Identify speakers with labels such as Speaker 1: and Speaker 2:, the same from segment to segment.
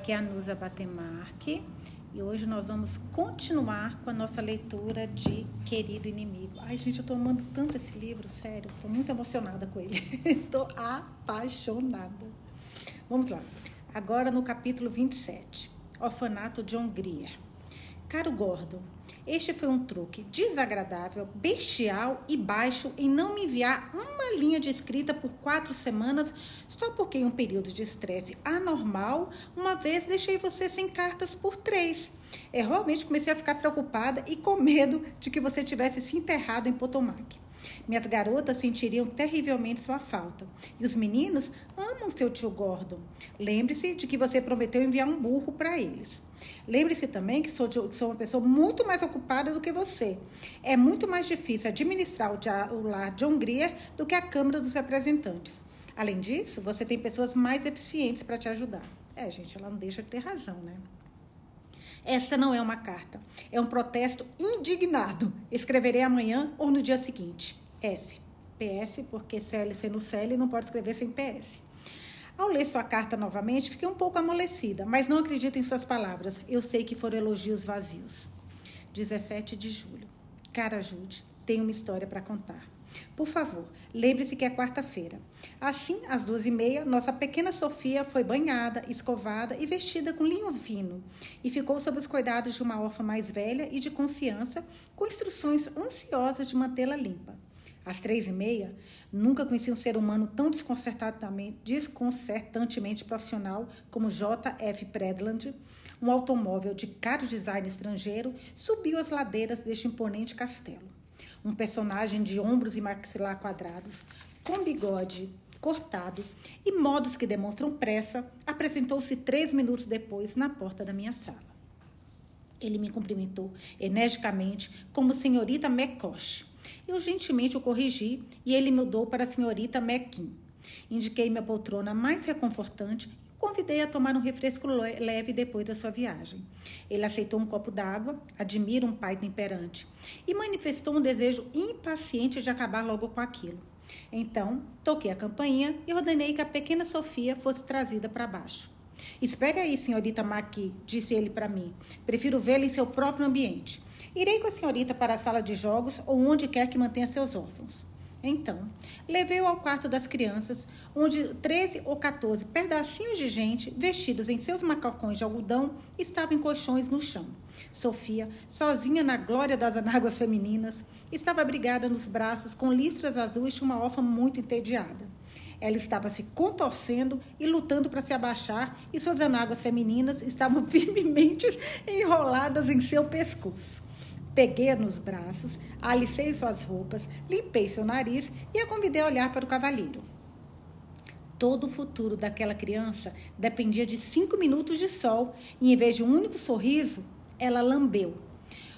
Speaker 1: aqui é a Nusa Batemarque e hoje nós vamos continuar com a nossa leitura de Querido Inimigo. Ai, gente, eu tô amando tanto esse livro, sério, tô muito emocionada com ele. tô apaixonada. Vamos lá. Agora no capítulo 27, Orfanato de Hungria. Caro Gordon, este foi um truque desagradável, bestial e baixo em não me enviar uma linha de escrita por quatro semanas só porque em um período de estresse anormal, uma vez deixei você sem cartas por três. Eu realmente comecei a ficar preocupada e com medo de que você tivesse se enterrado em Potomac. Minhas garotas sentiriam terrivelmente sua falta. E os meninos amam seu tio Gordon. Lembre-se de que você prometeu enviar um burro para eles. Lembre-se também que sou, sou, uma pessoa muito mais ocupada do que você. É muito mais difícil administrar o, o lar de Hungria do que a Câmara dos Representantes. Além disso, você tem pessoas mais eficientes para te ajudar. É, gente, ela não deixa de ter razão, né? Esta não é uma carta, é um protesto indignado. Escreverei amanhã ou no dia seguinte. S. PS, porque CLC no CL não pode escrever sem PS. Ao ler sua carta novamente, fiquei um pouco amolecida, mas não acredito em suas palavras. Eu sei que foram elogios vazios. 17 de julho. Cara Jude, tenho uma história para contar. Por favor, lembre-se que é quarta-feira. Assim, às duas e meia, nossa pequena Sofia foi banhada, escovada e vestida com linho fino e ficou sob os cuidados de uma órfã mais velha e de confiança, com instruções ansiosas de mantê-la limpa. Às três e meia, nunca conheci um ser humano tão desconcertantemente profissional como J.F. Predland. Um automóvel de caro design estrangeiro subiu as ladeiras deste imponente castelo. Um personagem de ombros e maxilar quadrados, com bigode cortado e modos que demonstram pressa, apresentou-se três minutos depois na porta da minha sala. Ele me cumprimentou energicamente como senhorita McCosh eu gentilmente o corrigi e ele mudou para senhorita Mequin. Indiquei minha poltrona mais reconfortante convidei a tomar um refresco leve depois da sua viagem. Ele aceitou um copo d'água, admira um pai temperante, e manifestou um desejo impaciente de acabar logo com aquilo. Então, toquei a campainha e ordenei que a pequena Sofia fosse trazida para baixo. Espere aí, senhorita Maqui, disse ele para mim. Prefiro vê-la em seu próprio ambiente. Irei com a senhorita para a sala de jogos ou onde quer que mantenha seus órfãos. Então, levei-o ao quarto das crianças, onde 13 ou 14 pedacinhos de gente, vestidos em seus macacões de algodão, estavam em colchões no chão. Sofia, sozinha na glória das anáguas femininas, estava abrigada nos braços com listras azuis de uma órfã muito entediada. Ela estava se contorcendo e lutando para se abaixar, e suas anáguas femininas estavam firmemente enroladas em seu pescoço. Peguei-a nos braços, alicei suas roupas, limpei seu nariz e a convidei a olhar para o cavalheiro. Todo o futuro daquela criança dependia de cinco minutos de sol e, em vez de um único sorriso, ela lambeu.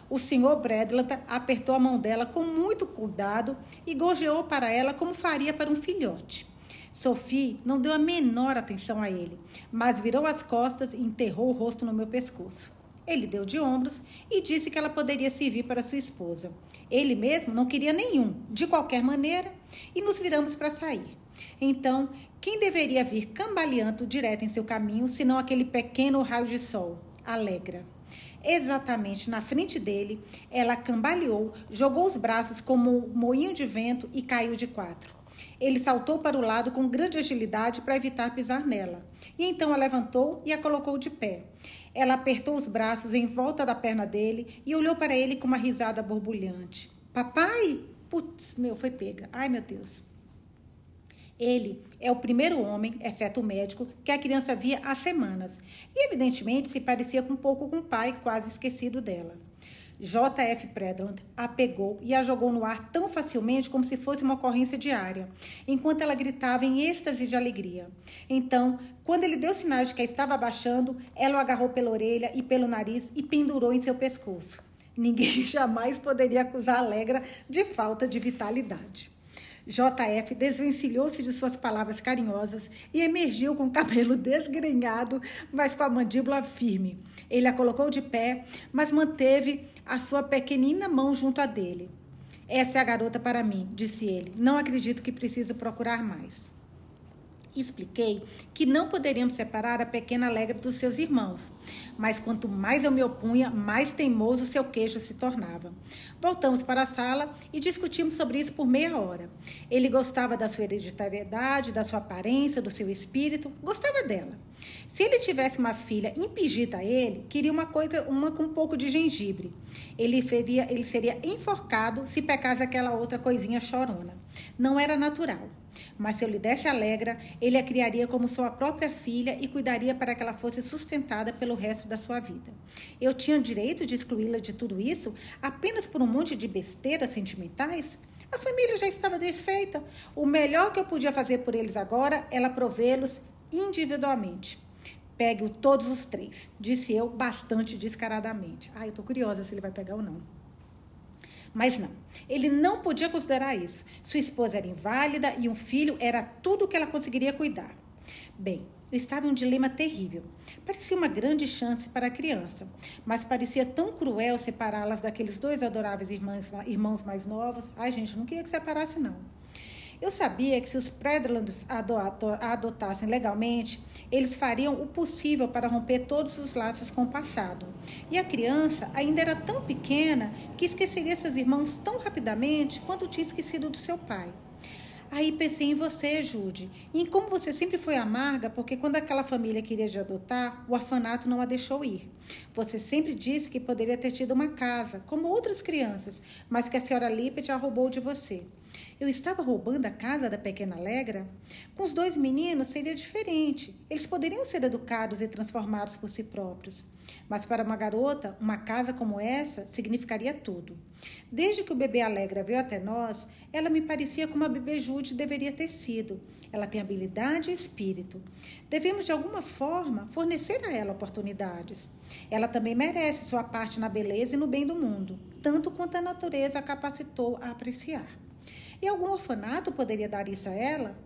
Speaker 1: O senhor Bradland apertou a mão dela com muito cuidado e gorjeou para ela como faria para um filhote. Sophie não deu a menor atenção a ele, mas virou as costas e enterrou o rosto no meu pescoço. Ele deu de ombros e disse que ela poderia servir para sua esposa. Ele mesmo não queria nenhum, de qualquer maneira, e nos viramos para sair. Então, quem deveria vir cambaleando direto em seu caminho, senão aquele pequeno raio de sol? Alegra. Exatamente na frente dele, ela cambaleou, jogou os braços como um moinho de vento e caiu de quatro. Ele saltou para o lado com grande agilidade para evitar pisar nela. E então a levantou e a colocou de pé. Ela apertou os braços em volta da perna dele e olhou para ele com uma risada borbulhante. Papai? Putz, meu, foi pega. Ai, meu Deus. Ele é o primeiro homem, exceto o médico, que a criança via há semanas. E, evidentemente, se parecia um pouco com o pai, quase esquecido dela. J.F. Predland a pegou e a jogou no ar tão facilmente como se fosse uma ocorrência diária, enquanto ela gritava em êxtase de alegria. Então, quando ele deu sinais de que a estava abaixando, ela o agarrou pela orelha e pelo nariz e pendurou em seu pescoço. Ninguém jamais poderia acusar a Alegra de falta de vitalidade. JF desvencilhou-se de suas palavras carinhosas e emergiu com o cabelo desgrenhado, mas com a mandíbula firme. Ele a colocou de pé, mas manteve a sua pequenina mão junto a dele. Essa é a garota para mim, disse ele. Não acredito que precise procurar mais. Expliquei que não poderíamos separar a pequena alegre dos seus irmãos, mas quanto mais eu me opunha, mais teimoso seu queixo se tornava. Voltamos para a sala e discutimos sobre isso por meia hora. Ele gostava da sua hereditariedade, da sua aparência, do seu espírito, gostava dela. Se ele tivesse uma filha impingida a ele, queria uma coisa, uma com um pouco de gengibre. Ele, feria, ele seria enforcado se pecasse aquela outra coisinha chorona. Não era natural. Mas se eu lhe desse alegra, ele a criaria como sua própria filha e cuidaria para que ela fosse sustentada pelo resto da sua vida. Eu tinha direito de excluí-la de tudo isso apenas por um monte de besteiras sentimentais? A família já estava desfeita. O melhor que eu podia fazer por eles agora era provê-los individualmente. Pegue-o todos os três, disse eu bastante descaradamente. Ah, eu estou curiosa se ele vai pegar ou não. Mas não, ele não podia considerar isso. Sua esposa era inválida e um filho era tudo que ela conseguiria cuidar. Bem, eu estava em um dilema terrível. Parecia uma grande chance para a criança, mas parecia tão cruel separá-las daqueles dois adoráveis irmãos, irmãos mais novos. Ai, gente, eu não queria que separasse, não. Eu sabia que se os Predlands adotassem legalmente, eles fariam o possível para romper todos os laços com o passado. E a criança ainda era tão pequena que esqueceria seus irmãos tão rapidamente quanto tinha esquecido do seu pai. Aí pensei em você, Jude, e em como você sempre foi amarga, porque quando aquela família queria te adotar, o orfanato não a deixou ir. Você sempre disse que poderia ter tido uma casa, como outras crianças, mas que a senhora Lippet a roubou de você. Eu estava roubando a casa da pequena Alegra? Com os dois meninos seria diferente. Eles poderiam ser educados e transformados por si próprios. Mas para uma garota, uma casa como essa significaria tudo. Desde que o bebê Alegra veio até nós, ela me parecia como a bebê Jude deveria ter sido. Ela tem habilidade e espírito. Devemos, de alguma forma, fornecer a ela oportunidades. Ela também merece sua parte na beleza e no bem do mundo, tanto quanto a natureza a capacitou a apreciar. E algum orfanato poderia dar isso a ela?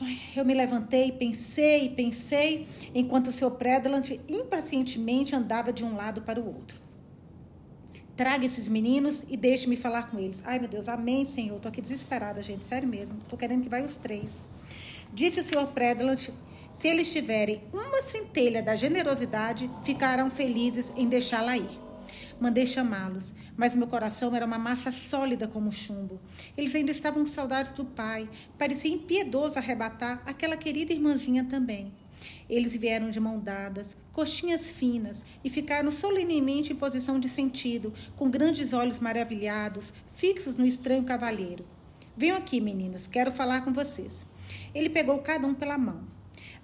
Speaker 1: Ai, eu me levantei, pensei, pensei, enquanto o seu Predalant impacientemente andava de um lado para o outro. Traga esses meninos e deixe-me falar com eles. Ai, meu Deus, amém, Senhor. Tô aqui desesperada, gente, sério mesmo. Tô querendo que vai os três. Disse o senhor Predalant, se eles tiverem uma centelha da generosidade, ficarão felizes em deixá-la ir. Mandei chamá-los, mas meu coração era uma massa sólida como chumbo. Eles ainda estavam com saudades do pai. Parecia impiedoso arrebatar aquela querida irmãzinha também. Eles vieram de mão dadas, coxinhas finas, e ficaram solenemente em posição de sentido, com grandes olhos maravilhados, fixos no estranho cavalheiro. Venham aqui, meninos, quero falar com vocês. Ele pegou cada um pela mão.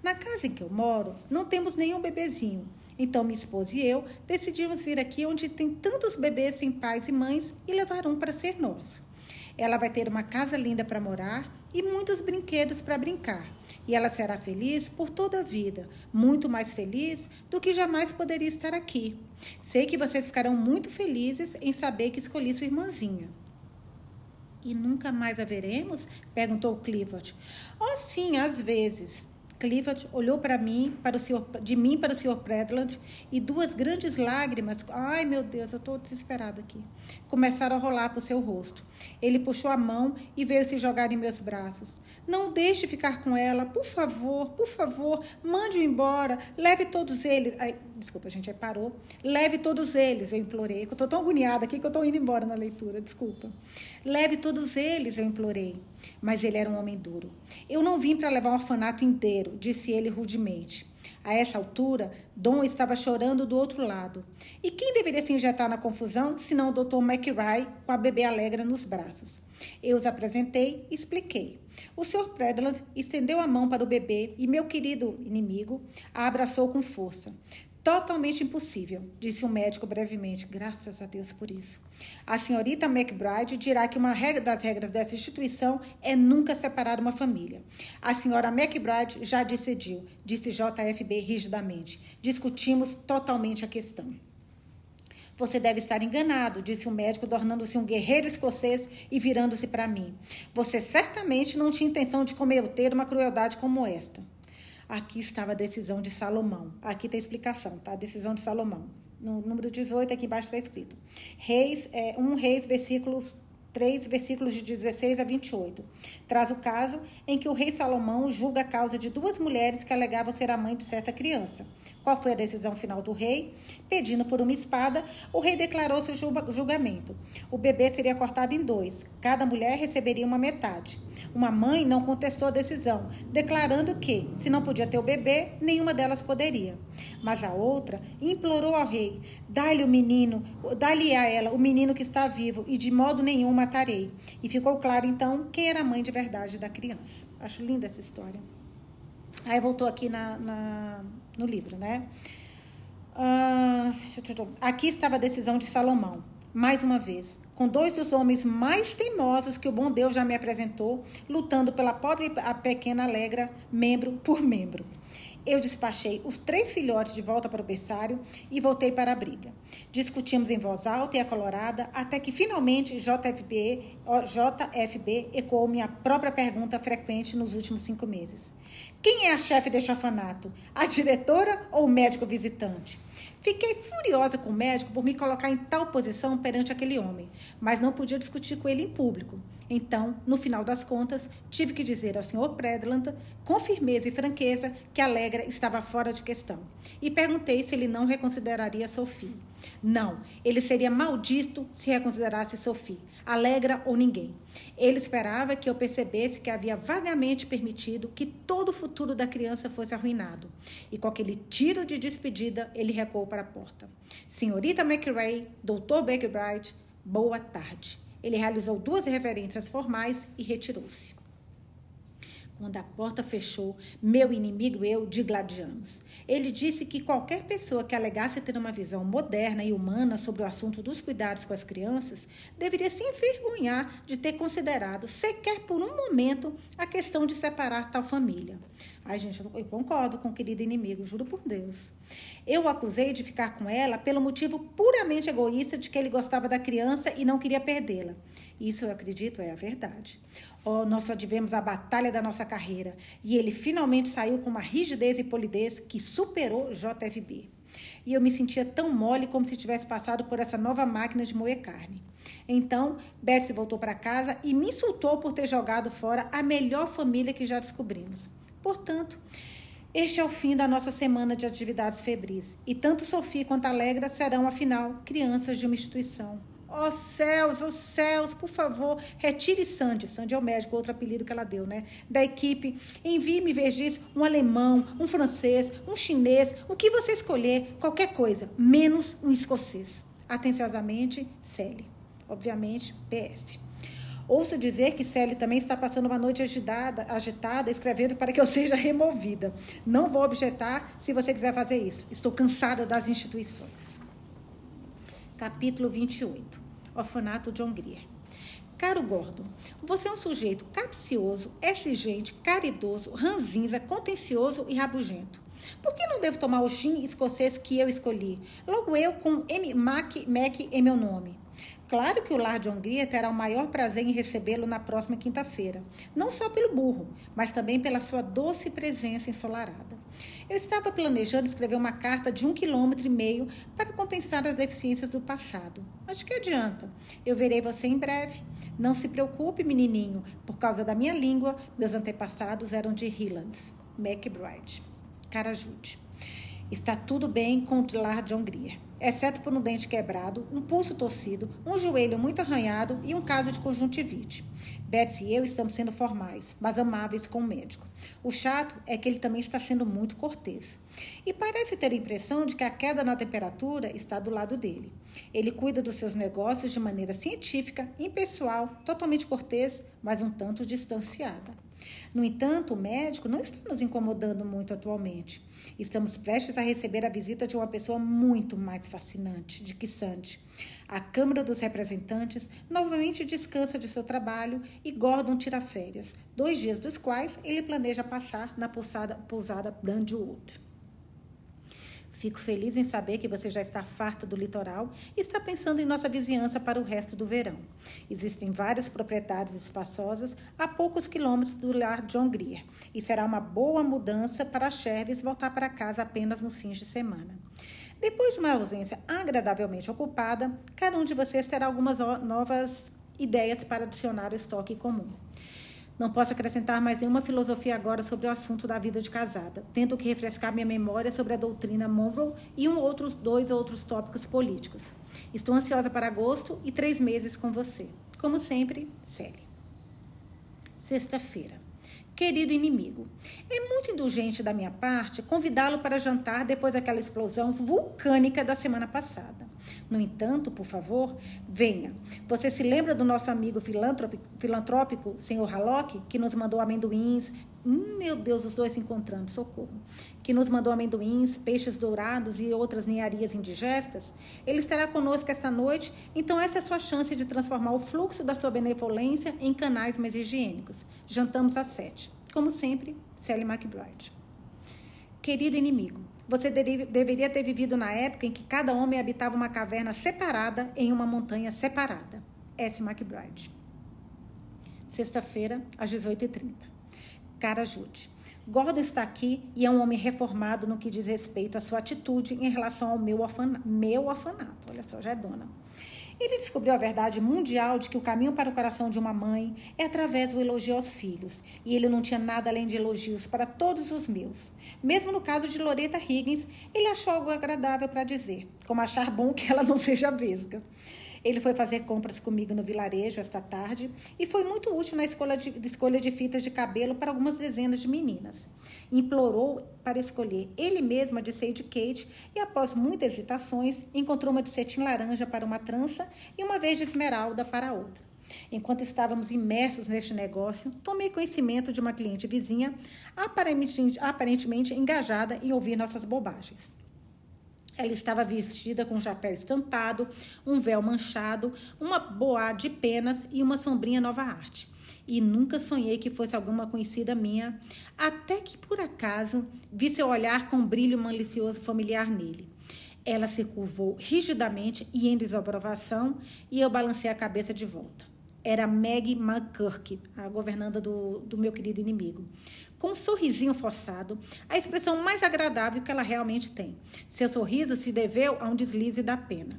Speaker 1: Na casa em que eu moro, não temos nenhum bebezinho. Então, minha esposa e eu decidimos vir aqui onde tem tantos bebês sem pais e mães e levar um para ser nosso. Ela vai ter uma casa linda para morar e muitos brinquedos para brincar. E ela será feliz por toda a vida, muito mais feliz do que jamais poderia estar aqui. Sei que vocês ficarão muito felizes em saber que escolhi sua irmãzinha. E nunca mais a veremos? perguntou Clifford. Oh, sim, às vezes. Clifford olhou para mim, para o senhor, de mim para o Sr. Predland e duas grandes lágrimas, ai meu Deus, eu estou desesperada aqui, começaram a rolar para o seu rosto. Ele puxou a mão e veio se jogar em meus braços. Não deixe ficar com ela, por favor, por favor, mande-o embora, leve todos eles. Ai, desculpa, a gente, aí parou. Leve todos eles, eu implorei. Eu estou tão agoniada aqui que eu estou indo embora na leitura, desculpa. Leve todos eles, eu implorei. Mas ele era um homem duro. Eu não vim para levar um orfanato inteiro, disse ele rudemente. A essa altura, Dom estava chorando do outro lado. E quem deveria se injetar na confusão, senão o Dr. McRae com a bebê alegra nos braços? Eu os apresentei e expliquei. O Sr. Predland estendeu a mão para o bebê e meu querido inimigo a abraçou com força. Totalmente impossível, disse o médico brevemente. Graças a Deus por isso. A senhorita McBride dirá que uma regra das regras dessa instituição é nunca separar uma família. A senhora McBride já decidiu, disse JFB rigidamente. Discutimos totalmente a questão. Você deve estar enganado, disse o médico, tornando-se um guerreiro escocês e virando-se para mim. Você certamente não tinha intenção de cometer uma crueldade como esta. Aqui estava a decisão de Salomão. Aqui tem explicação, tá? A decisão de Salomão. No número 18, aqui embaixo está escrito. Reis, é, 1 Reis, versículos 3, versículos de 16 a 28. Traz o caso em que o rei Salomão julga a causa de duas mulheres que alegavam ser a mãe de certa criança. Qual foi a decisão final do rei? Pedindo por uma espada, o rei declarou seu julgamento. O bebê seria cortado em dois, cada mulher receberia uma metade. Uma mãe não contestou a decisão, declarando que, se não podia ter o bebê, nenhuma delas poderia. Mas a outra implorou ao rei: dá-lhe o menino, dá-lhe a ela o menino que está vivo, e de modo nenhum matarei. E ficou claro então quem era a mãe de verdade da criança. Acho linda essa história. Aí voltou aqui na, na no livro, né? Uh, aqui estava a decisão de Salomão. Mais uma vez, com dois dos homens mais teimosos que o bom Deus já me apresentou, lutando pela pobre a pequena alegra, membro por membro. Eu despachei os três filhotes de volta para o berçário e voltei para a briga. Discutimos em voz alta e acolorada até que finalmente JFB, JFB ecoou minha própria pergunta frequente nos últimos cinco meses. Quem é a chefe deste orfanato? A diretora ou o médico visitante? Fiquei furiosa com o médico por me colocar em tal posição perante aquele homem, mas não podia discutir com ele em público. Então, no final das contas, tive que dizer ao Sr. Predland, com firmeza e franqueza, que Alegra estava fora de questão. E perguntei se ele não reconsideraria Sophie. Não, ele seria maldito se reconsiderasse Sophie, Alegra ou ninguém. Ele esperava que eu percebesse que havia vagamente permitido que todo o futuro da criança fosse arruinado. E com aquele tiro de despedida, ele recuou para a porta. Senhorita McRae, Dr. Beckbright, boa tarde. Ele realizou duas reverências formais e retirou-se. Quando a porta fechou, meu inimigo eu digladiamos. Ele disse que qualquer pessoa que alegasse ter uma visão moderna e humana sobre o assunto dos cuidados com as crianças deveria se envergonhar de ter considerado, sequer por um momento, a questão de separar tal família. Ai, gente, eu concordo com o querido inimigo, juro por Deus. Eu o acusei de ficar com ela pelo motivo puramente egoísta de que ele gostava da criança e não queria perdê-la. Isso eu acredito é a verdade. Oh, nós só tivemos a batalha da nossa carreira e ele finalmente saiu com uma rigidez e polidez que superou JFB. E eu me sentia tão mole como se tivesse passado por essa nova máquina de moer carne. Então, Betsy voltou para casa e me insultou por ter jogado fora a melhor família que já descobrimos. Portanto, este é o fim da nossa semana de atividades febris. E tanto Sofia quanto Alegra serão, afinal, crianças de uma instituição Ó oh, céus, ó oh, céus, por favor, retire Sandy. Sandy é o médico, outro apelido que ela deu, né? Da equipe. Envie-me, disso, um alemão, um francês, um chinês, o que você escolher, qualquer coisa, menos um escocês. Atenciosamente, Sally. Obviamente, PS. Ouço dizer que Sally também está passando uma noite agitada, agitada, escrevendo para que eu seja removida. Não vou objetar se você quiser fazer isso. Estou cansada das instituições. Capítulo 28 Orfanato de Hungria. Caro Gordon, você é um sujeito capcioso, exigente, caridoso, ranzinza, contencioso e rabugento. Por que não devo tomar o gin escocês que eu escolhi? Logo eu com M. Mac, Mac em meu nome. Claro que o Lar de Hungria terá o maior prazer em recebê-lo na próxima quinta-feira, não só pelo burro, mas também pela sua doce presença ensolarada. Eu estava planejando escrever uma carta de um quilômetro e meio para compensar as deficiências do passado. Mas de que adianta? Eu verei você em breve. Não se preocupe, menininho. Por causa da minha língua, meus antepassados eram de Highlands. McBride. Cara Jude. Está tudo bem com o lar de Hungria exceto por um dente quebrado, um pulso torcido, um joelho muito arranhado e um caso de conjuntivite. Betsy e eu estamos sendo formais, mas amáveis com o médico. O chato é que ele também está sendo muito cortês. E parece ter a impressão de que a queda na temperatura está do lado dele. Ele cuida dos seus negócios de maneira científica, impessoal, totalmente cortês, mas um tanto distanciada. No entanto, o médico não está nos incomodando muito atualmente. Estamos prestes a receber a visita de uma pessoa muito mais fascinante de que Sandy. A Câmara dos Representantes novamente descansa de seu trabalho e Gordon tira férias, dois dias dos quais ele planeja passar na pousada, pousada Brandwood. Fico feliz em saber que você já está farta do litoral e está pensando em nossa vizinhança para o resto do verão. Existem várias propriedades espaçosas a poucos quilômetros do lar John Grier e será uma boa mudança para Cherves voltar para casa apenas nos fins de semana. Depois de uma ausência agradavelmente ocupada, cada um de vocês terá algumas novas ideias para adicionar o estoque comum. Não posso acrescentar mais nenhuma filosofia agora sobre o assunto da vida de casada. Tento que refrescar minha memória sobre a doutrina Monroe e um outros, dois outros tópicos políticos. Estou ansiosa para agosto e três meses com você. Como sempre, Sally. Sexta-feira. Querido inimigo, é muito indulgente da minha parte convidá-lo para jantar depois daquela explosão vulcânica da semana passada. No entanto, por favor, venha. Você se lembra do nosso amigo filantrópico, filantrópico senhor que nos mandou amendoins? Hum, meu Deus, os dois se encontrando, socorro. Que nos mandou amendoins, peixes dourados e outras ninharias indigestas? Ele estará conosco esta noite, então essa é a sua chance de transformar o fluxo da sua benevolência em canais mais higiênicos. Jantamos às sete. Como sempre, Sally McBride. Querido inimigo, você deveria ter vivido na época em que cada homem habitava uma caverna separada em uma montanha separada. S. McBride. Sexta-feira, às 18h30. Cara Jude. Gordon está aqui e é um homem reformado no que diz respeito à sua atitude em relação ao meu, meu orfanato. Olha só, já é dona. Ele descobriu a verdade mundial de que o caminho para o coração de uma mãe é através do elogio aos filhos, e ele não tinha nada além de elogios para todos os meus. Mesmo no caso de Loreta Higgins, ele achou algo agradável para dizer, como achar bom que ela não seja vesga. Ele foi fazer compras comigo no vilarejo esta tarde e foi muito útil na escolha de, escolha de fitas de cabelo para algumas dezenas de meninas. Implorou para escolher ele mesmo a de Sage Kate e, após muitas hesitações, encontrou uma de cetim laranja para uma trança e uma vez de esmeralda para outra. Enquanto estávamos imersos neste negócio, tomei conhecimento de uma cliente vizinha, aparentemente, aparentemente engajada em ouvir nossas bobagens. Ela estava vestida com chapéu estampado, um véu manchado, uma boa de penas e uma sombrinha nova arte. E nunca sonhei que fosse alguma conhecida minha, até que por acaso vi seu olhar com um brilho malicioso familiar nele. Ela se curvou rigidamente e em desaprovação, e eu balancei a cabeça de volta. Era Maggie McCurk, a governanda do, do meu querido inimigo com um sorrisinho forçado, a expressão mais agradável que ela realmente tem. Seu sorriso se deveu a um deslize da pena.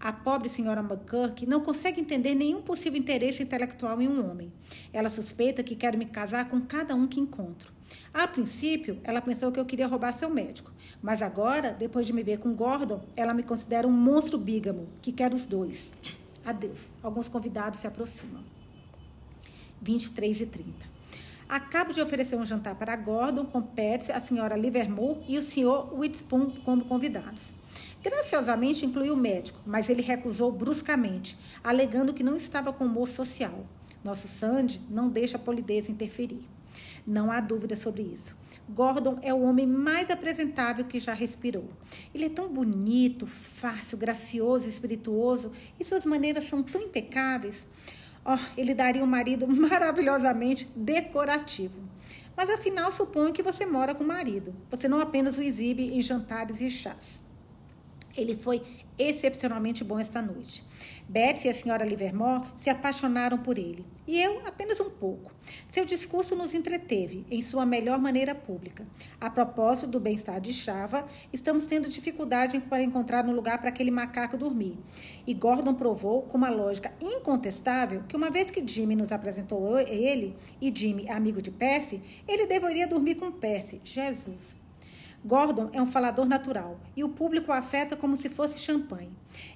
Speaker 1: A pobre senhora McCurk não consegue entender nenhum possível interesse intelectual em um homem. Ela suspeita que quero me casar com cada um que encontro. A princípio, ela pensou que eu queria roubar seu médico, mas agora, depois de me ver com Gordon, ela me considera um monstro bígamo, que quer os dois. Adeus. Alguns convidados se aproximam. 23 e 30. Acabo de oferecer um jantar para Gordon com Percy, a senhora Livermore e o senhor Witherspoon como convidados. Graciosamente incluiu o médico, mas ele recusou bruscamente, alegando que não estava com humor social. Nosso Sandy não deixa a polidez interferir. Não há dúvida sobre isso. Gordon é o homem mais apresentável que já respirou. Ele é tão bonito, fácil, gracioso, espirituoso e suas maneiras são tão impecáveis. Oh, ele daria um marido maravilhosamente decorativo. Mas afinal, suponho que você mora com o marido. Você não apenas o exibe em jantares e chás. Ele foi excepcionalmente bom esta noite. Betsy e a senhora Livermore se apaixonaram por ele, e eu apenas um pouco. Seu discurso nos entreteve, em sua melhor maneira pública. A propósito do bem-estar de Chava, estamos tendo dificuldade para encontrar um lugar para aquele macaco dormir. E Gordon provou, com uma lógica incontestável, que uma vez que Jimmy nos apresentou ele, e Jimmy amigo de Percy, ele deveria dormir com Percy. Jesus! Gordon é um falador natural e o público o afeta como se fosse champanhe.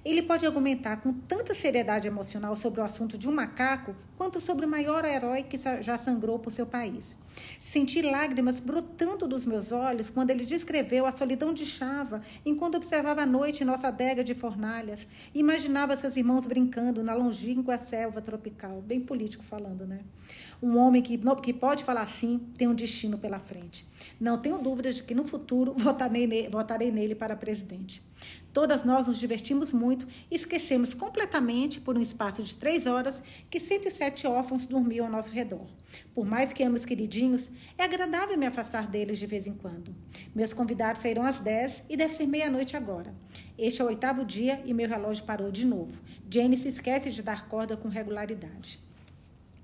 Speaker 1: Ele pode argumentar com tanta seriedade emocional sobre o assunto de um macaco quanto sobre o maior herói que já sangrou por seu país. Senti lágrimas brotando dos meus olhos quando ele descreveu a solidão de Chava enquanto observava a noite nossa adega de fornalhas e imaginava seus irmãos brincando na longínqua selva tropical, bem político falando, né? Um homem que, que pode falar sim tem um destino pela frente. Não tenho dúvidas de que no futuro votarei nele, votarei nele para presidente. Todas nós nos divertimos muito e esquecemos completamente, por um espaço de três horas, que 107 órfãos dormiam ao nosso redor. Por mais que ame os queridinhos, é agradável me afastar deles de vez em quando. Meus convidados saíram às 10 e deve ser meia-noite agora. Este é o oitavo dia e meu relógio parou de novo. Jane se esquece de dar corda com regularidade.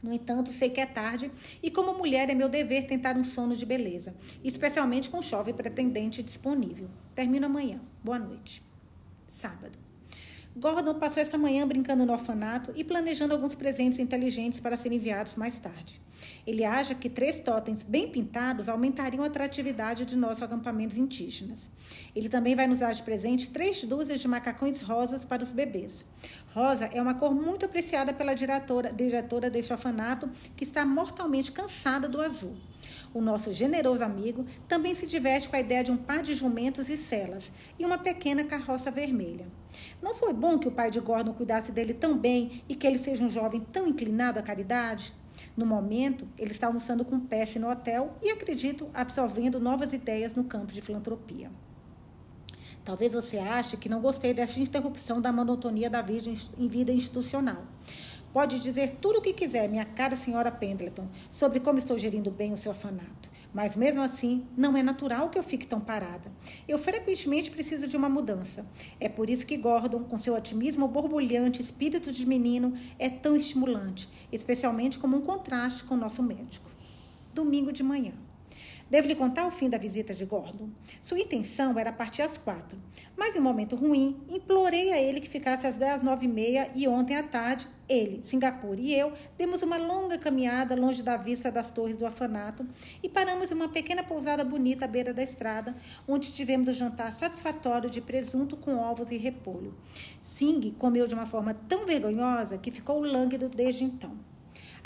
Speaker 1: No entanto, sei que é tarde e, como mulher, é meu dever tentar um sono de beleza, especialmente com chove pretendente disponível. Termino amanhã. Boa noite. Sábado. Gordon passou essa manhã brincando no orfanato e planejando alguns presentes inteligentes para serem enviados mais tarde. Ele acha que três totens bem pintados aumentariam a atratividade de nossos acampamentos indígenas. Ele também vai nos dar de presente três dúzias de macacões rosas para os bebês. Rosa é uma cor muito apreciada pela diretora, diretora deste orfanato, que está mortalmente cansada do azul. O nosso generoso amigo também se diverte com a ideia de um par de jumentos e celas e uma pequena carroça vermelha. Não foi bom que o pai de Gordon cuidasse dele tão bem e que ele seja um jovem tão inclinado à caridade? No momento, ele está almoçando com Pesce no hotel e, acredito, absorvendo novas ideias no campo de filantropia. Talvez você ache que não gostei dessa interrupção da monotonia da vida institucional. Pode dizer tudo o que quiser, minha cara senhora Pendleton, sobre como estou gerindo bem o seu orfanato. Mas mesmo assim, não é natural que eu fique tão parada. Eu frequentemente preciso de uma mudança. É por isso que Gordon, com seu otimismo borbulhante, espírito de menino, é tão estimulante, especialmente como um contraste com o nosso médico. Domingo de manhã. Devo lhe contar o fim da visita de Gordon. Sua intenção era partir às quatro, mas em um momento ruim, implorei a ele que ficasse às dez, nove e meia e ontem à tarde, ele, Singapura e eu demos uma longa caminhada longe da vista das torres do orfanato e paramos em uma pequena pousada bonita à beira da estrada, onde tivemos um jantar satisfatório de presunto com ovos e repolho. Sing comeu de uma forma tão vergonhosa que ficou lânguido desde então.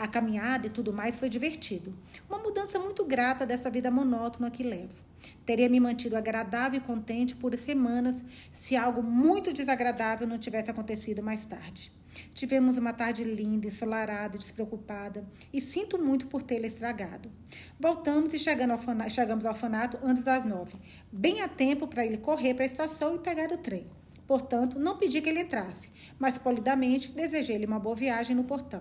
Speaker 1: A caminhada e tudo mais foi divertido. Uma mudança muito grata dessa vida monótona que levo. Teria me mantido agradável e contente por semanas se algo muito desagradável não tivesse acontecido mais tarde. Tivemos uma tarde linda, ensolarada, despreocupada, e sinto muito por tê-la estragado. Voltamos e chegamos ao, orfanato, chegamos ao orfanato antes das nove, bem a tempo para ele correr para a estação e pegar o trem. Portanto, não pedi que ele entrasse, mas polidamente desejei-lhe uma boa viagem no portão.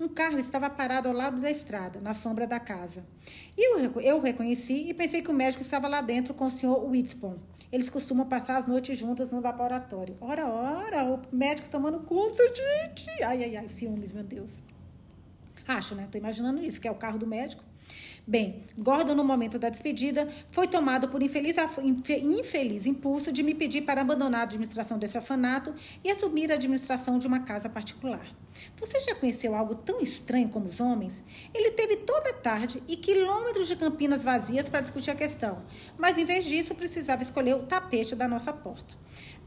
Speaker 1: Um carro estava parado ao lado da estrada, na sombra da casa. E eu, o reconheci e pensei que o médico estava lá dentro com o senhor Whitspon. Eles costumam passar as noites juntas no laboratório. Ora, ora, o médico tomando conta, gente. Ai, ai, ai, ciúmes, meu Deus. Acho, né? Tô imaginando isso, que é o carro do médico. Bem, Gordon, no momento da despedida, foi tomado por infeliz, infeliz impulso de me pedir para abandonar a administração desse orfanato e assumir a administração de uma casa particular. Você já conheceu algo tão estranho como os homens? Ele teve toda a tarde e quilômetros de campinas vazias para discutir a questão, mas em vez disso precisava escolher o tapete da nossa porta.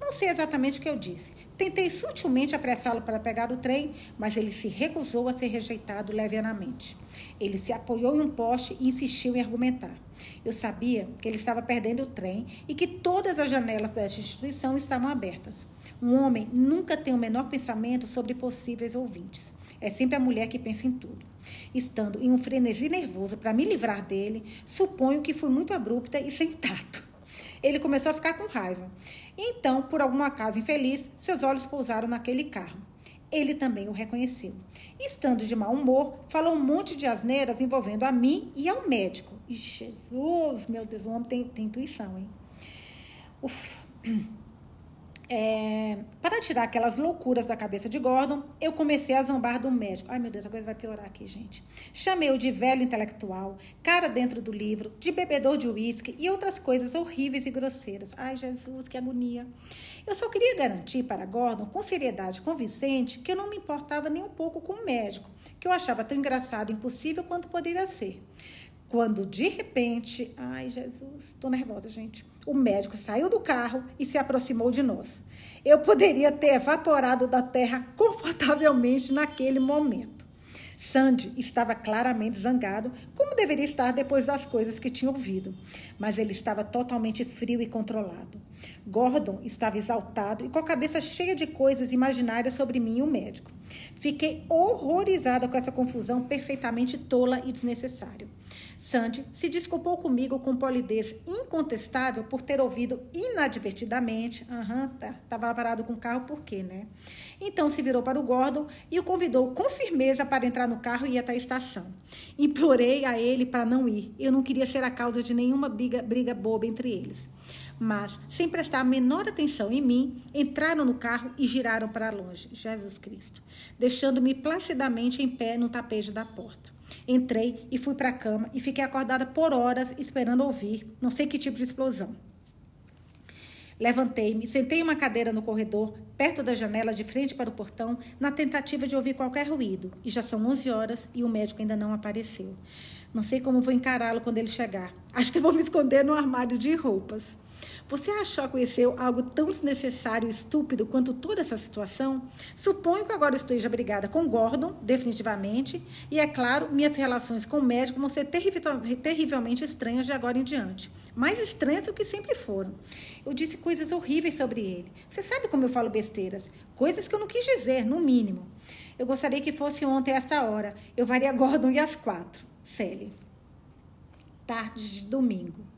Speaker 1: Não sei exatamente o que eu disse. Tentei sutilmente apressá-lo para pegar o trem, mas ele se recusou a ser rejeitado levianamente. Ele se apoiou em um poste e insistiu em argumentar. Eu sabia que ele estava perdendo o trem e que todas as janelas desta instituição estavam abertas. Um homem nunca tem o menor pensamento sobre possíveis ouvintes. É sempre a mulher que pensa em tudo. Estando em um frenesi nervoso para me livrar dele, suponho que fui muito abrupta e sem tato. Ele começou a ficar com raiva. Então, por algum acaso infeliz, seus olhos pousaram naquele carro. Ele também o reconheceu. Estando de mau humor, falou um monte de asneiras envolvendo a mim e ao médico. E Jesus, meu Deus, o homem tem, tem intuição, hein? Ufa. É, para tirar aquelas loucuras da cabeça de Gordon, eu comecei a zombar do médico. Ai, meu Deus, a coisa vai piorar aqui, gente. Chamei-o de velho intelectual, cara dentro do livro, de bebedor de uísque e outras coisas horríveis e grosseiras. Ai, Jesus, que agonia. Eu só queria garantir para Gordon, com seriedade convincente, que eu não me importava nem um pouco com o médico, que eu achava tão engraçado e impossível quanto poderia ser. Quando de repente, ai Jesus, tô nervosa, gente. O médico saiu do carro e se aproximou de nós. Eu poderia ter evaporado da terra confortavelmente naquele momento. Sandy estava claramente zangado, como deveria estar depois das coisas que tinha ouvido, mas ele estava totalmente frio e controlado. Gordon estava exaltado e com a cabeça cheia de coisas imaginárias sobre mim e o médico. Fiquei horrorizada com essa confusão perfeitamente tola e desnecessária. Sandy se desculpou comigo com polidez incontestável por ter ouvido inadvertidamente. Aham, uhum, tá, parado com o carro, por quê, né? Então se virou para o Gordon e o convidou com firmeza para entrar no carro e ir até a estação. Implorei a ele para não ir. Eu não queria ser a causa de nenhuma briga, briga boba entre eles mas, sem prestar a menor atenção em mim, entraram no carro e giraram para longe. Jesus Cristo. Deixando-me placidamente em pé no tapete da porta. Entrei e fui para a cama e fiquei acordada por horas esperando ouvir não sei que tipo de explosão. Levantei-me, sentei uma cadeira no corredor, perto da janela de frente para o portão, na tentativa de ouvir qualquer ruído. E já são 11 horas e o médico ainda não apareceu. Não sei como vou encará-lo quando ele chegar. Acho que vou me esconder no armário de roupas. Você achou conheceu algo tão desnecessário e estúpido quanto toda essa situação? Suponho que agora esteja brigada com Gordon, definitivamente, e é claro, minhas relações com o médico vão ser terrivelmente estranhas de agora em diante. Mais estranhas do que sempre foram. Eu disse coisas horríveis sobre ele. Você sabe como eu falo besteiras? Coisas que eu não quis dizer, no mínimo. Eu gostaria que fosse ontem, esta hora. Eu varia Gordon e às quatro. Sally. Tarde de domingo.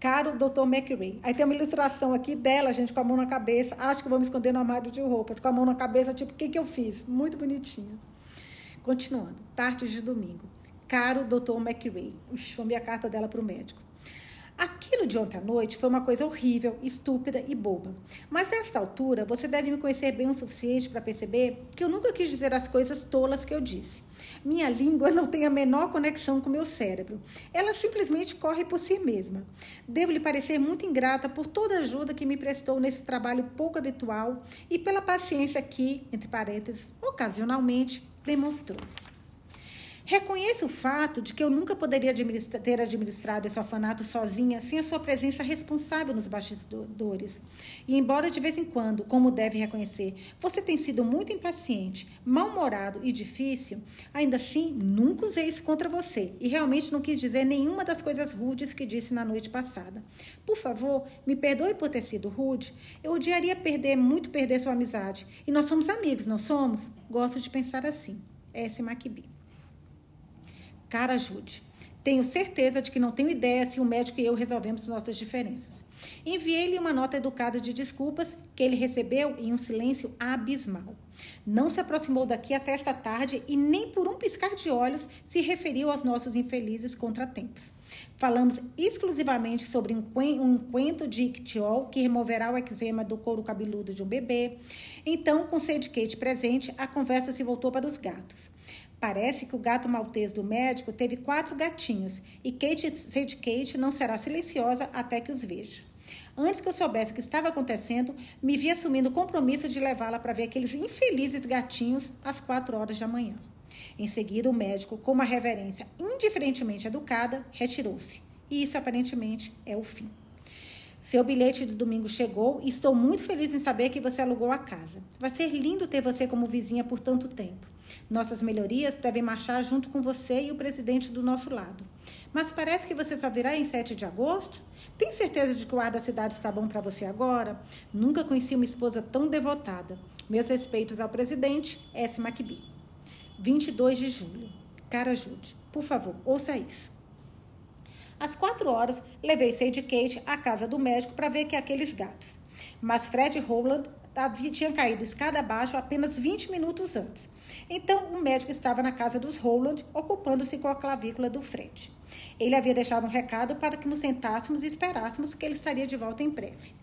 Speaker 1: Caro Dr. McRae. Aí tem uma ilustração aqui dela, gente, com a mão na cabeça. Acho que vou me esconder no armário de roupas. Com a mão na cabeça, tipo, o que, que eu fiz? Muito bonitinho. Continuando. Tarde de domingo. Caro Dr. McRae. Ux, foi a carta dela para o médico. Aquilo de ontem à noite foi uma coisa horrível, estúpida e boba. Mas nesta altura, você deve me conhecer bem o suficiente para perceber que eu nunca quis dizer as coisas tolas que eu disse. Minha língua não tem a menor conexão com meu cérebro. Ela simplesmente corre por si mesma. Devo lhe parecer muito ingrata por toda a ajuda que me prestou nesse trabalho pouco habitual e pela paciência que, entre parênteses, ocasionalmente, demonstrou. Reconheço o fato de que eu nunca poderia administra ter administrado esse orfanato sozinha sem a sua presença responsável nos bastidores. E embora de vez em quando, como deve reconhecer, você tenha sido muito impaciente, mal-humorado e difícil, ainda assim nunca usei isso contra você e realmente não quis dizer nenhuma das coisas rudes que disse na noite passada. Por favor, me perdoe por ter sido rude. Eu odiaria perder, muito perder sua amizade. E nós somos amigos, não somos? Gosto de pensar assim. S. McBee. Cara, ajude. Tenho certeza de que não tenho ideia se o médico e eu resolvemos nossas diferenças. Enviei-lhe uma nota educada de desculpas que ele recebeu em um silêncio abismal. Não se aproximou daqui até esta tarde e nem por um piscar de olhos se referiu aos nossos infelizes contratempos. Falamos exclusivamente sobre um quento de Ictiol que removerá o eczema do couro cabeludo de um bebê. Então, com Sadie Kate presente, a conversa se voltou para os gatos. Parece que o gato maltês do médico teve quatro gatinhos e Kate, Sadie Kate não será silenciosa até que os veja. Antes que eu soubesse o que estava acontecendo, me vi assumindo o compromisso de levá-la para ver aqueles infelizes gatinhos às quatro horas da manhã. Em seguida, o médico, com uma reverência indiferentemente educada, retirou-se. E isso aparentemente é o fim. Seu bilhete de domingo chegou e estou muito feliz em saber que você alugou a casa. Vai ser lindo ter você como vizinha por tanto tempo. Nossas melhorias devem marchar junto com você e o presidente do nosso lado. Mas parece que você só virá em 7 de agosto? Tem certeza de que o ar da cidade está bom para você agora? Nunca conheci uma esposa tão devotada. Meus respeitos ao presidente, S. McBee. 22 de julho. Cara Jude, por favor, ouça isso. Às quatro horas, levei Sadie Kate à casa do médico para ver que aqueles gatos. Mas Fred Rowland tinha caído escada abaixo apenas 20 minutos antes. Então, o médico estava na casa dos Rowland, ocupando-se com a clavícula do Fred. Ele havia deixado um recado para que nos sentássemos e esperássemos que ele estaria de volta em breve.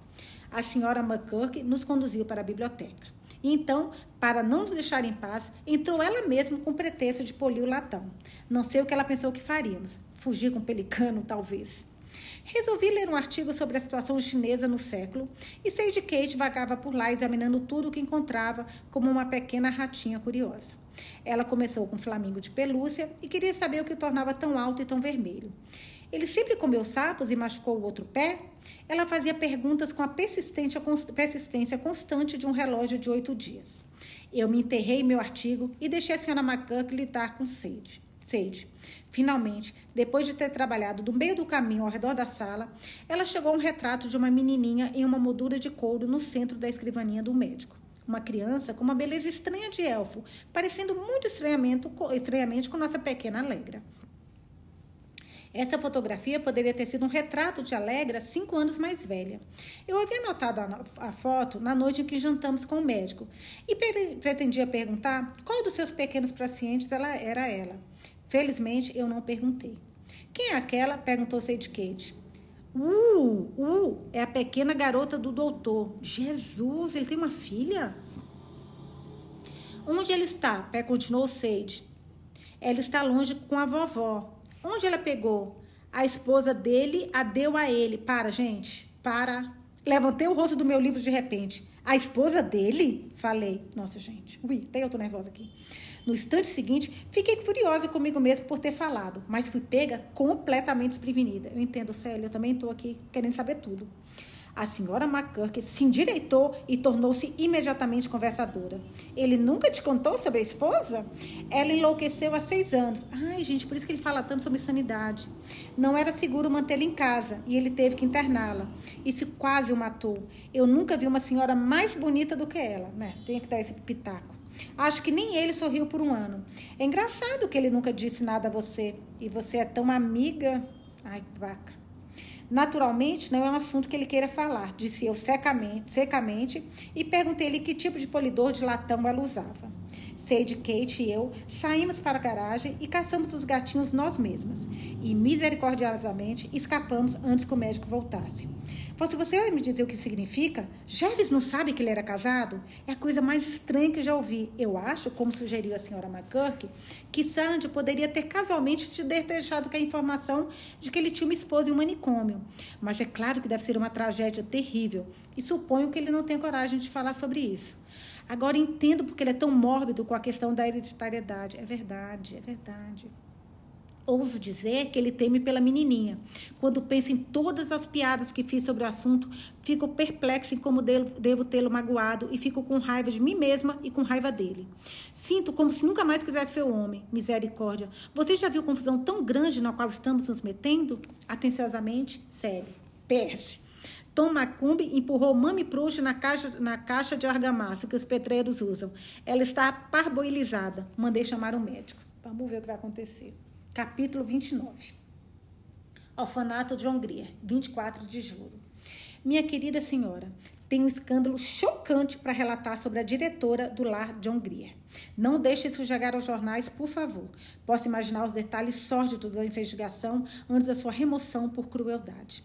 Speaker 1: A senhora McCurk nos conduziu para a biblioteca. Então, para não nos deixar em paz, entrou ela mesma com pretexto de polir o latão. Não sei o que ela pensou que faríamos. Fugir com pelicano, talvez. Resolvi ler um artigo sobre a situação chinesa no século e de Kate vagava por lá examinando tudo o que encontrava como uma pequena ratinha curiosa. Ela começou com um flamingo de pelúcia e queria saber o que o tornava tão alto e tão vermelho. Ele sempre comeu sapos e machucou o outro pé? Ela fazia perguntas com a persistência, constante de um relógio de oito dias. Eu me enterrei em meu artigo e deixei a senhora McCuck lidar com Sage. Sage. Finalmente, depois de ter trabalhado do meio do caminho ao redor da sala, ela chegou a um retrato de uma menininha em uma moldura de couro no centro da escrivaninha do médico. Uma criança com uma beleza estranha de elfo, parecendo muito estranhamente, com nossa pequena Alegra. Essa fotografia poderia ter sido um retrato de Alegra cinco anos mais velha. Eu havia notado a, a foto na noite em que jantamos com o médico e pretendia perguntar qual dos seus pequenos pacientes ela era ela. Felizmente, eu não perguntei. Quem é aquela? perguntou Sadie Kate. Uh, uh, é a pequena garota do doutor. Jesus, ele tem uma filha? Onde ele está? Continuou Sage. Ela está longe com a vovó. Onde ela pegou? A esposa dele a deu a ele. Para, gente. Para. Levantei o rosto do meu livro de repente. A esposa dele? Falei. Nossa, gente. Ui, até eu tô nervosa aqui. No instante seguinte, fiquei furiosa comigo mesmo por ter falado, mas fui pega completamente desprevenida. Eu entendo, Célia, eu também estou aqui querendo saber tudo. A senhora McCurk se endireitou e tornou-se imediatamente conversadora. Ele nunca te contou sobre a esposa? Ela enlouqueceu há seis anos. Ai, gente, por isso que ele fala tanto sobre sanidade. Não era seguro mantê-la em casa e ele teve que interná-la. Isso quase o matou. Eu nunca vi uma senhora mais bonita do que ela. Né? Tem que dar esse pitaco. Acho que nem ele sorriu por um ano. É engraçado que ele nunca disse nada a você. E você é tão amiga. Ai, vaca. Naturalmente, não é um assunto que ele queira falar, disse eu secamente, secamente e perguntei-lhe que tipo de polidor de latão ela usava. Sade, Kate e eu saímos para a garagem e caçamos os gatinhos nós mesmas. E misericordiosamente escapamos antes que o médico voltasse. Se você me dizer o que significa, Jervis não sabe que ele era casado? É a coisa mais estranha que já ouvi. Eu acho, como sugeriu a senhora McCurk, que Sandy poderia ter casualmente te deixado com a informação de que ele tinha uma esposa em um manicômio. Mas é claro que deve ser uma tragédia terrível. E suponho que ele não tem coragem de falar sobre isso. Agora entendo porque ele é tão mórbido com a questão da hereditariedade. É verdade, é verdade. Ouso dizer que ele teme pela menininha. Quando penso em todas as piadas que fiz sobre o assunto, fico perplexo em como devo tê-lo magoado e fico com raiva de mim mesma e com raiva dele. Sinto como se nunca mais quisesse ver o homem. Misericórdia. Você já viu confusão tão grande na qual estamos nos metendo? Atenciosamente, Sally. PS. Tom Macumbi empurrou Mami Prush na caixa, na caixa de argamassa que os pedreiros usam. Ela está parboilizada. Mandei chamar um médico. Vamos ver o que vai acontecer. Capítulo 29. Orfanato John Grier, 24 de julho. Minha querida senhora, tem um escândalo chocante para relatar sobre a diretora do lar John Grier. Não deixe isso chegar aos jornais, por favor. Posso imaginar os detalhes sórdidos da investigação antes da sua remoção por crueldade.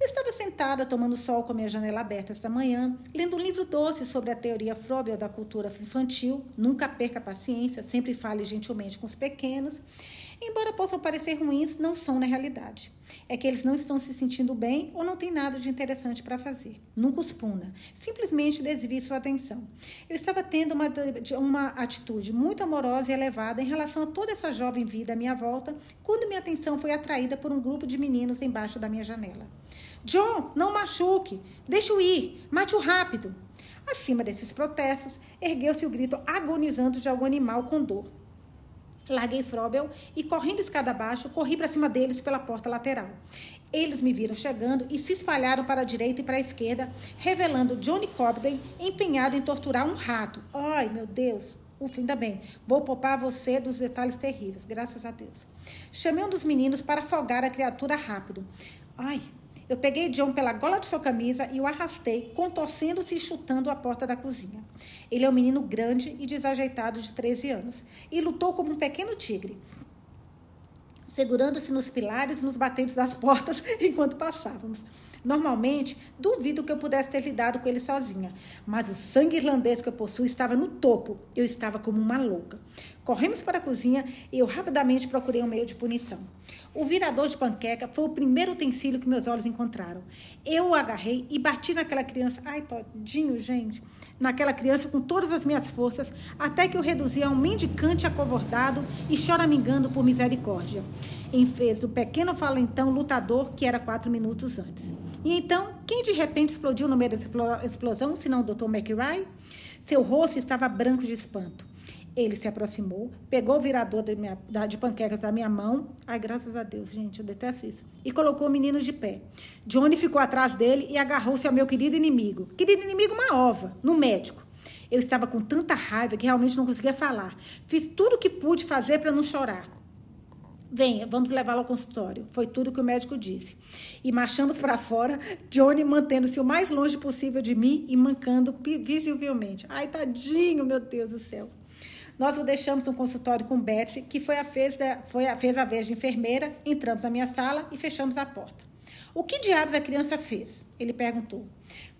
Speaker 1: Eu estava sentada tomando sol com a minha janela aberta esta manhã, lendo um livro doce sobre a teoria Frobel da cultura infantil. Nunca perca a paciência, sempre fale gentilmente com os pequenos. Embora possam parecer ruins, não são na realidade. É que eles não estão se sentindo bem ou não têm nada de interessante para fazer. Nunca os puna. Simplesmente desvie sua atenção. Eu estava tendo uma, uma atitude muito amorosa e elevada em relação a toda essa jovem vida à minha volta, quando minha atenção foi atraída por um grupo de meninos embaixo da minha janela. John, não machuque! Deixe-o ir! Mate-o rápido! Acima desses protestos, ergueu-se o grito agonizante de algum animal com dor. Larguei Frobel e, correndo escada abaixo, corri para cima deles pela porta lateral. Eles me viram chegando e se espalharam para a direita e para a esquerda, revelando Johnny Cobden empenhado em torturar um rato. Ai, meu Deus! Ufa, ainda bem. Vou poupar você dos detalhes terríveis, graças a Deus. Chamei um dos meninos para afogar a criatura rápido. Ai, eu peguei John pela gola de sua camisa e o arrastei, contorcendo-se e chutando a porta da cozinha. Ele é um menino grande e desajeitado de 13 anos e lutou como um pequeno tigre, segurando-se nos pilares e nos batentes das portas enquanto passávamos. Normalmente, duvido que eu pudesse ter lidado com ele sozinha, mas o sangue irlandês que eu possuo estava no topo. Eu estava como uma louca. Corremos para a cozinha e eu rapidamente procurei um meio de punição. O virador de panqueca foi o primeiro utensílio que meus olhos encontraram. Eu o agarrei e bati naquela criança. Ai, todinho, gente. Naquela criança com todas as minhas forças, até que o reduzi a um mendicante acovardado e choramingando por misericórdia em do pequeno valentão lutador que era quatro minutos antes. E então, quem de repente explodiu no meio da explosão, senão o Dr. McRae? Seu rosto estava branco de espanto. Ele se aproximou, pegou o virador de, minha, de, panquecas da minha mão. Ai, graças a Deus, gente, eu detesto isso. E colocou o menino de pé. Johnny ficou atrás dele e agarrou-se ao meu querido inimigo. Querido inimigo, uma ova, no médico. Eu estava com tanta raiva que realmente não conseguia falar. Fiz tudo o que pude fazer para não chorar. Venha, vamos levá-lo ao consultório. Foi tudo que o médico disse. E marchamos para fora, Johnny mantendo-se o mais longe possível de mim e mancando visivelmente. Ai, tadinho, meu Deus do céu. Nós o deixamos no consultório com Betsy, que foi a, fez, foi a, fez a vez de enfermeira. Entramos na minha sala e fechamos a porta. O que diabos a criança fez? Ele perguntou.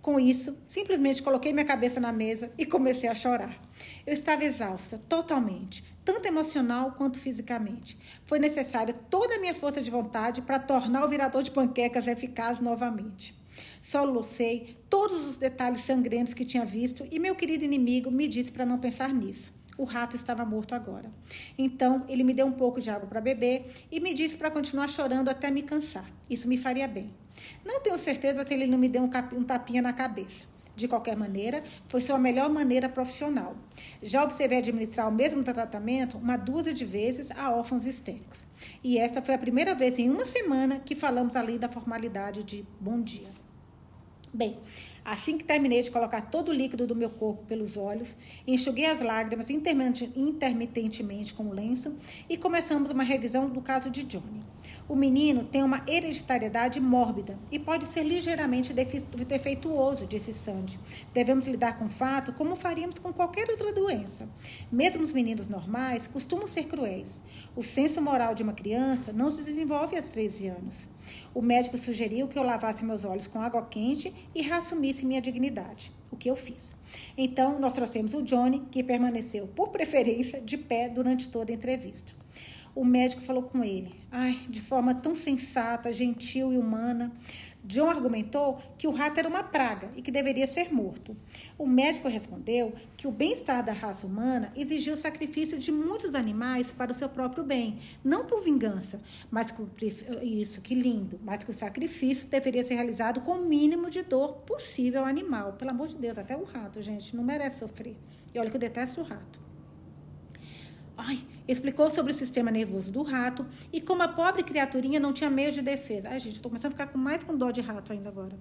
Speaker 1: Com isso, simplesmente coloquei minha cabeça na mesa e comecei a chorar. Eu estava exausta, totalmente, tanto emocional quanto fisicamente. Foi necessária toda a minha força de vontade para tornar o virador de panquecas eficaz novamente. Solucei todos os detalhes sangrentos que tinha visto e meu querido inimigo me disse para não pensar nisso. O rato estava morto agora. Então, ele me deu um pouco de água para beber e me disse para continuar chorando até me cansar. Isso me faria bem. Não tenho certeza se ele não me deu um tapinha na cabeça. De qualquer maneira, foi sua melhor maneira profissional. Já observei administrar o mesmo tratamento uma dúzia de vezes a órfãos histéricos. E esta foi a primeira vez em uma semana que falamos além da formalidade de bom dia. Bem, Assim que terminei de colocar todo o líquido do meu corpo pelos olhos, enxuguei as lágrimas intermitentemente com o lenço e começamos uma revisão do caso de Johnny. O menino tem uma hereditariedade mórbida e pode ser ligeiramente defeituoso, disse Sandy. Devemos lidar com o fato como faríamos com qualquer outra doença. Mesmo os meninos normais costumam ser cruéis. O senso moral de uma criança não se desenvolve aos 13 anos. O médico sugeriu que eu lavasse meus olhos com água quente e reassumisse minha dignidade, o que eu fiz. Então, nós trouxemos o Johnny, que permaneceu, por preferência, de pé durante toda a entrevista. O médico falou com ele, ai, de forma tão sensata, gentil e humana. John argumentou que o rato era uma praga e que deveria ser morto. O médico respondeu que o bem-estar da raça humana exigia o sacrifício de muitos animais para o seu próprio bem, não por vingança, mas que isso, que lindo, mas que o sacrifício deveria ser realizado com o mínimo de dor possível ao animal. Pelo amor de Deus, até o rato, gente, não merece sofrer. E olha que eu detesto o rato. Ai, explicou sobre o sistema nervoso do rato e como a pobre criaturinha não tinha meio de defesa. Ai, gente, estou começando a ficar com mais com dó de rato ainda agora.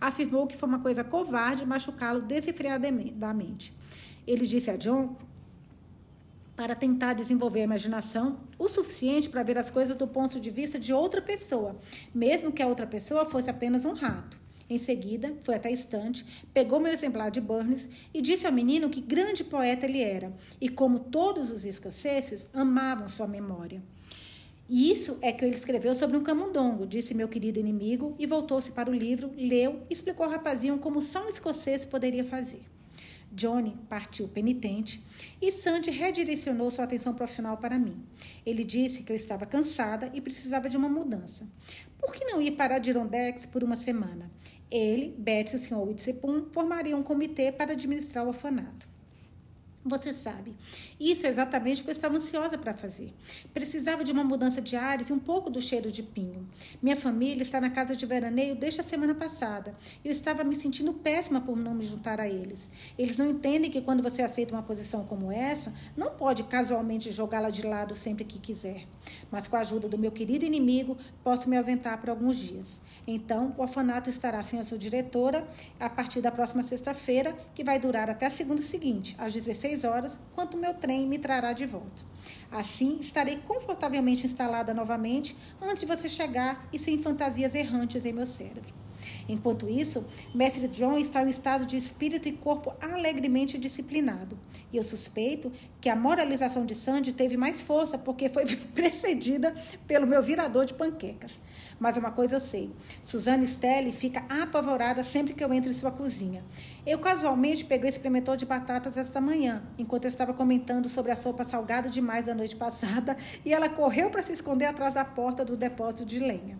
Speaker 1: Afirmou que foi uma coisa covarde machucá-lo desenfreadamente. Ele disse a John para tentar desenvolver a imaginação o suficiente para ver as coisas do ponto de vista de outra pessoa, mesmo que a outra pessoa fosse apenas um rato. Em seguida, foi até a estante, pegou meu exemplar de Burns e disse ao menino que grande poeta ele era e como todos os escoceses amavam sua memória. E isso é que ele escreveu sobre um camundongo, disse meu querido inimigo e voltou-se para o livro, leu e explicou ao rapazinho como só um escocês poderia fazer. Johnny partiu penitente e Sandy redirecionou sua atenção profissional para mim. Ele disse que eu estava cansada e precisava de uma mudança. Por que não ir para Adirondack por uma semana? Ele, Betty e o Sr. Witzepum formariam um comitê para administrar o orfanato. Você sabe, isso é exatamente o que eu estava ansiosa para fazer. Precisava de uma mudança de ares e um pouco do cheiro de pinho. Minha família está na casa de veraneio desde a semana passada. Eu estava me sentindo péssima por não me juntar a eles. Eles não entendem que quando você aceita uma posição como essa, não pode casualmente jogá-la de lado sempre que quiser. Mas com a ajuda do meu querido inimigo, posso me ausentar por alguns dias. Então, o orfanato estará sem a sua diretora a partir da próxima sexta-feira, que vai durar até a segunda seguinte, às 16 horas, quando o meu trem me trará de volta. Assim, estarei confortavelmente instalada novamente antes de você chegar e sem fantasias errantes em meu cérebro. Enquanto isso, Mestre John está em um estado de espírito e corpo alegremente disciplinado. E eu suspeito que a moralização de Sandy teve mais força porque foi precedida pelo meu virador de panquecas. Mas uma coisa eu sei: Suzane Stelli fica apavorada sempre que eu entro em sua cozinha. Eu casualmente peguei esse experimentou de batatas esta manhã, enquanto eu estava comentando sobre a sopa salgada demais da noite passada, e ela correu para se esconder atrás da porta do depósito de lenha.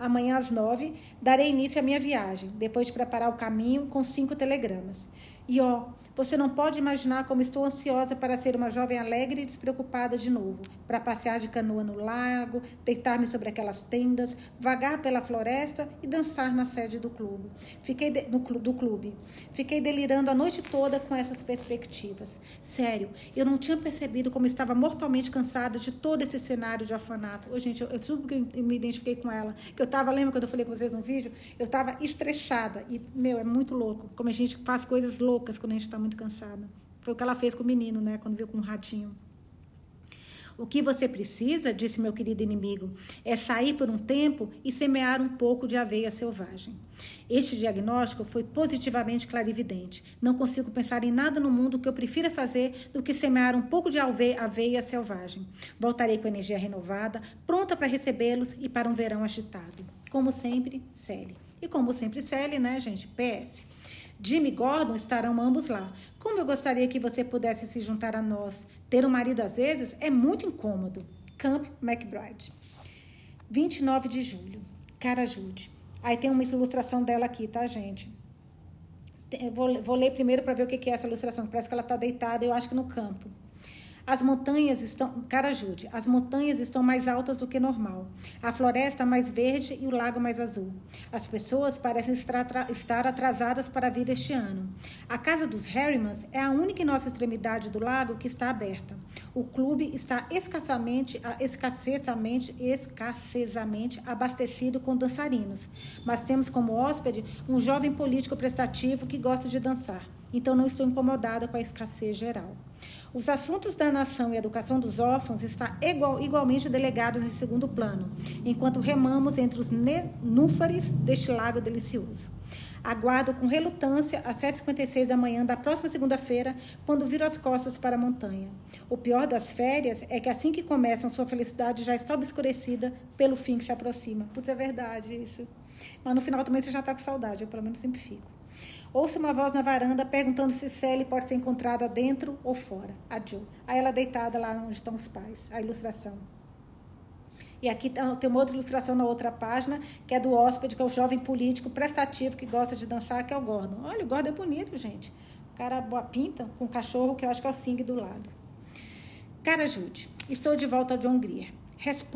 Speaker 1: Amanhã às nove, darei início à minha viagem, depois de preparar o caminho com cinco telegramas. E ó, você não pode imaginar como estou ansiosa para ser uma jovem alegre e despreocupada de novo, para passear de canoa no lago, deitar-me sobre aquelas tendas, vagar pela floresta e dançar na sede do clube. Fiquei de, no, do clube. Fiquei delirando a noite toda com essas perspectivas. Sério, eu não tinha percebido como estava mortalmente cansada de todo esse cenário de orfanato. Ô, gente, eu, eu que eu me identifiquei com ela. Que eu estava, lembra quando eu falei com vocês no vídeo? Eu estava estressada. E, meu, é muito louco como a gente faz coisas loucas quando a gente está muito cansada. Foi o que ela fez com o menino, né? Quando viu com um ratinho. O que você precisa, disse meu querido inimigo, é sair por um tempo e semear um pouco de aveia selvagem. Este diagnóstico foi positivamente clarividente. Não consigo pensar em nada no mundo que eu prefira fazer do que semear um pouco de aveia selvagem. Voltarei com energia renovada, pronta para recebê-los e para um verão agitado. Como sempre, Sally. E como sempre, Sally, né, gente? PS. Jimmy Gordon estarão ambos lá. Como eu gostaria que você pudesse se juntar a nós. Ter um marido às vezes é muito incômodo. Camp McBride. 29 de julho. Cara Jude. Aí tem uma ilustração dela aqui, tá, gente? Vou, vou ler primeiro para ver o que é essa ilustração. Parece que ela está deitada, eu acho que no campo. As montanhas estão. Cara, ajude. As montanhas estão mais altas do que normal. A floresta mais verde e o lago mais azul. As pessoas parecem estar atrasadas para vir este ano. A casa dos Harrimans é a única em nossa extremidade do lago que está aberta. O clube está escassamente, escassamente, escassezamente abastecido com dançarinos. Mas temos como hóspede um jovem político prestativo que gosta de dançar. Então não estou incomodada com a escassez geral. Os assuntos da nação e educação dos órfãos está igual, igualmente delegados em segundo plano, enquanto remamos entre os núfares deste lago delicioso. Aguardo com relutância às 7h56 da manhã da próxima segunda-feira, quando viro as costas para a montanha. O pior das férias é que assim que começam, sua felicidade já está obscurecida pelo fim que se aproxima. Putz, é verdade isso. Mas no final também você já está com saudade, eu pelo menos sempre fico. Ouço uma voz na varanda perguntando se Sally pode ser encontrada dentro ou fora. A Joe. Aí ela deitada lá onde estão os pais. A ilustração. E aqui tem uma outra ilustração na outra página, que é do hóspede, que é o jovem político prestativo que gosta de dançar, que é o Gordon. Olha, o Gordon é bonito, gente. O cara boa pinta, com um cachorro, que eu acho que é o Sing do lado. Cara Jude, estou de volta ao John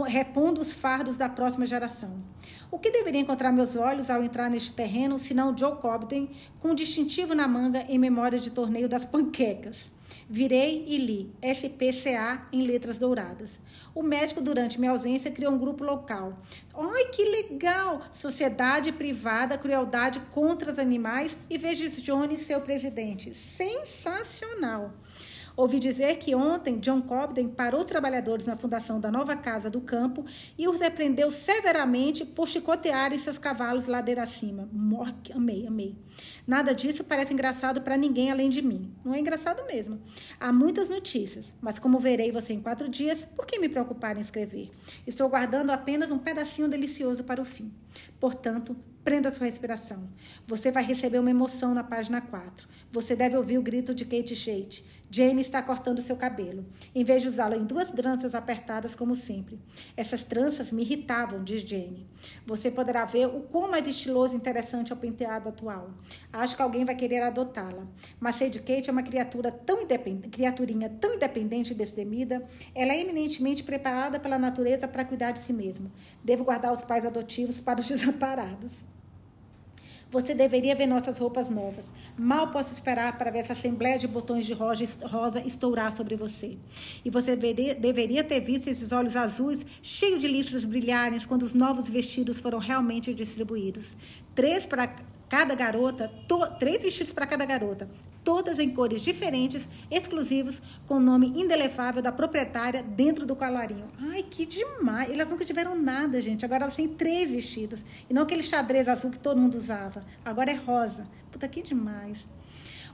Speaker 1: repondo os fardos da próxima geração. O que deveria encontrar meus olhos ao entrar neste terreno, senão Joe Cobden, com um distintivo na manga em memória de torneio das panquecas? Virei e li SPCA em letras douradas. O médico, durante minha ausência, criou um grupo local. Ai, que legal! Sociedade Privada Crueldade contra os Animais e vejo Jones seu presidente. Sensacional! Ouvi dizer que ontem John Cobden parou os trabalhadores na fundação da nova casa do campo e os repreendeu severamente por chicotearem seus cavalos ladeira acima. Amei, amei. Nada disso parece engraçado para ninguém além de mim. Não é engraçado mesmo. Há muitas notícias, mas como verei você em quatro dias, por que me preocupar em escrever? Estou guardando apenas um pedacinho delicioso para o fim. Portanto, Prenda sua respiração. Você vai receber uma emoção na página 4. Você deve ouvir o grito de Kate Shade. Jane está cortando seu cabelo. Em vez de usá-lo em duas tranças apertadas, como sempre. Essas tranças me irritavam, diz Jane. Você poderá ver o quão mais estiloso e interessante é o penteado atual. Acho que alguém vai querer adotá-la. Mas Sadie Kate é uma criatura tão independente, criaturinha tão independente e destemida. Ela é eminentemente preparada pela natureza para cuidar de si mesma. Devo guardar os pais adotivos para os desamparados. Você deveria ver nossas roupas novas. Mal posso esperar para ver essa assembleia de botões de rosa estourar sobre você. E você deveria, deveria ter visto esses olhos azuis cheios de listras brilharem quando os novos vestidos foram realmente distribuídos. Três para cada garota, três vestidos para cada garota, todas em cores diferentes, exclusivos, com o nome indelefável da proprietária dentro do colarinho. Ai, que demais! Elas nunca tiveram nada, gente. Agora elas têm três vestidos. E não aquele xadrez azul que todo mundo usava. Agora é rosa. Puta, que demais.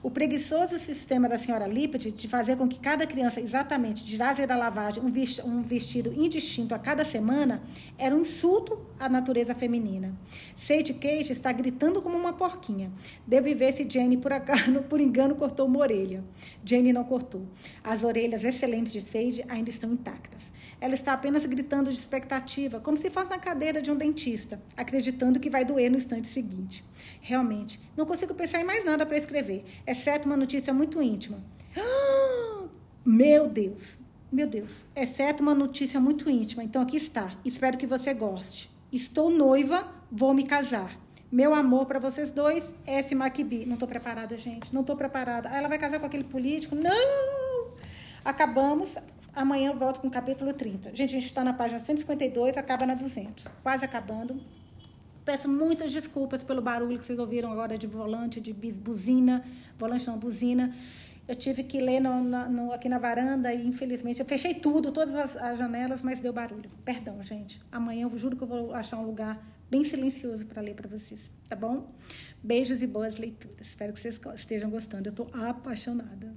Speaker 1: O preguiçoso sistema da senhora Lippert de fazer com que cada criança exatamente tirasse da lavagem um vestido indistinto a cada semana era um insulto à natureza feminina. Sadie Kate está gritando como uma porquinha. Devo ver se Jane, por, acaso, por engano, cortou uma orelha. Jane não cortou. As orelhas excelentes de Sadie ainda estão intactas. Ela está apenas gritando de expectativa, como se fosse na cadeira de um dentista, acreditando que vai doer no instante seguinte. Realmente, não consigo pensar em mais nada para escrever, exceto uma notícia muito íntima. Meu Deus, meu Deus, exceto uma notícia muito íntima. Então aqui está. Espero que você goste. Estou noiva, vou me casar. Meu amor para vocês dois, S. McBee. Não estou preparada, gente. Não estou preparada. Ela vai casar com aquele político? Não! Acabamos. Amanhã eu volto com o capítulo 30. Gente, a gente está na página 152, acaba na 200. Quase acabando. Peço muitas desculpas pelo barulho que vocês ouviram agora de volante, de buzina. Volante não, buzina. Eu tive que ler no, no, aqui na varanda e, infelizmente, eu fechei tudo, todas as, as, janelas, mas deu barulho. Perdão, gente. Amanhã eu juro que eu vou achar um lugar bem silencioso para ler para vocês, tá bom? Beijos e boas leituras. Espero que vocês estejam gostando. Eu estou apaixonada.